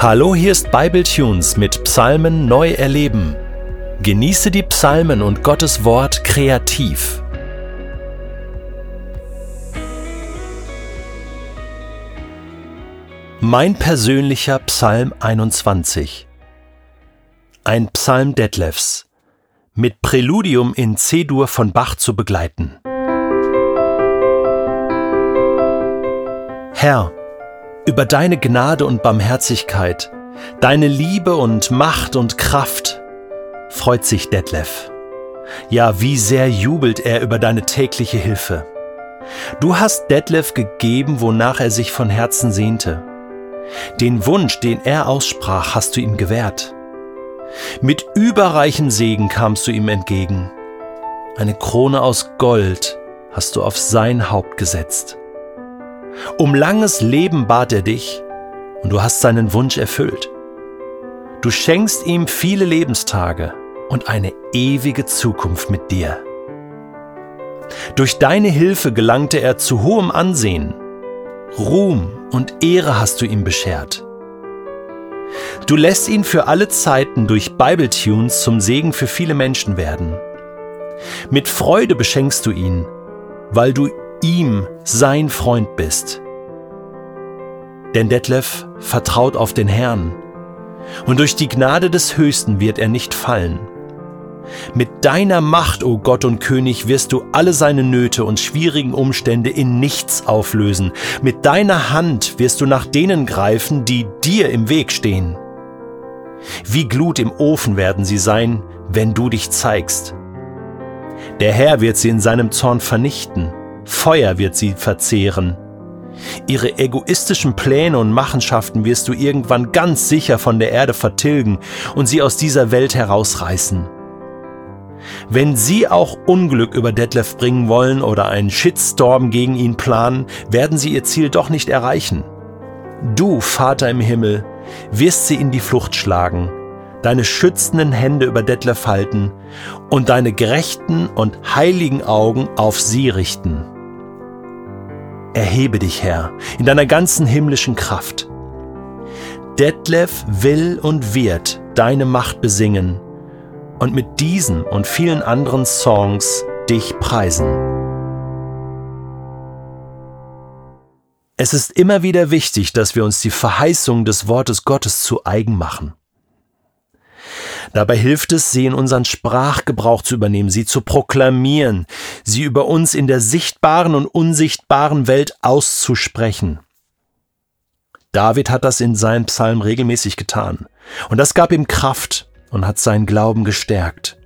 Hallo, hier ist Bibletunes mit Psalmen neu erleben. Genieße die Psalmen und Gottes Wort kreativ. Mein persönlicher Psalm 21. Ein Psalm Detlefs mit Präludium in C-Dur von Bach zu begleiten. Herr, über deine Gnade und Barmherzigkeit, deine Liebe und Macht und Kraft freut sich Detlef. Ja, wie sehr jubelt er über deine tägliche Hilfe. Du hast Detlef gegeben, wonach er sich von Herzen sehnte. Den Wunsch, den er aussprach, hast du ihm gewährt. Mit überreichem Segen kamst du ihm entgegen. Eine Krone aus Gold hast du auf sein Haupt gesetzt. Um langes Leben bat er dich und du hast seinen Wunsch erfüllt. Du schenkst ihm viele Lebenstage und eine ewige Zukunft mit dir. Durch deine Hilfe gelangte er zu hohem Ansehen. Ruhm und Ehre hast du ihm beschert. Du lässt ihn für alle Zeiten durch Bibletunes zum Segen für viele Menschen werden. Mit Freude beschenkst du ihn, weil du ihm sein Freund bist. Denn Detlef vertraut auf den Herrn, und durch die Gnade des Höchsten wird er nicht fallen. Mit deiner Macht, o oh Gott und König, wirst du alle seine Nöte und schwierigen Umstände in nichts auflösen. Mit deiner Hand wirst du nach denen greifen, die dir im Weg stehen. Wie Glut im Ofen werden sie sein, wenn du dich zeigst. Der Herr wird sie in seinem Zorn vernichten Feuer wird sie verzehren. Ihre egoistischen Pläne und Machenschaften wirst du irgendwann ganz sicher von der Erde vertilgen und sie aus dieser Welt herausreißen. Wenn sie auch Unglück über Detlef bringen wollen oder einen Shitstorm gegen ihn planen, werden sie ihr Ziel doch nicht erreichen. Du, Vater im Himmel, wirst sie in die Flucht schlagen, deine schützenden Hände über Detlef halten und deine gerechten und heiligen Augen auf sie richten. Erhebe dich, Herr, in deiner ganzen himmlischen Kraft. Detlef will und wird deine Macht besingen und mit diesen und vielen anderen Songs dich preisen. Es ist immer wieder wichtig, dass wir uns die Verheißung des Wortes Gottes zu eigen machen. Dabei hilft es, sie in unseren Sprachgebrauch zu übernehmen, sie zu proklamieren, sie über uns in der sichtbaren und unsichtbaren Welt auszusprechen. David hat das in seinem Psalm regelmäßig getan. Und das gab ihm Kraft und hat seinen Glauben gestärkt.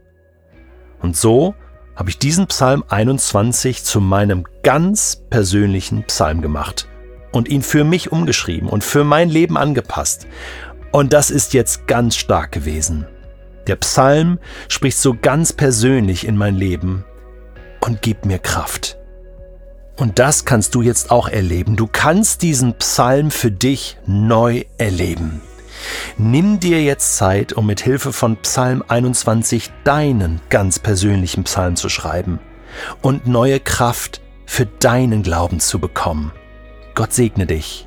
Und so habe ich diesen Psalm 21 zu meinem ganz persönlichen Psalm gemacht und ihn für mich umgeschrieben und für mein Leben angepasst. Und das ist jetzt ganz stark gewesen. Der Psalm spricht so ganz persönlich in mein Leben und gibt mir Kraft. Und das kannst du jetzt auch erleben. Du kannst diesen Psalm für dich neu erleben. Nimm dir jetzt Zeit, um mit Hilfe von Psalm 21 deinen ganz persönlichen Psalm zu schreiben und neue Kraft für deinen Glauben zu bekommen. Gott segne dich.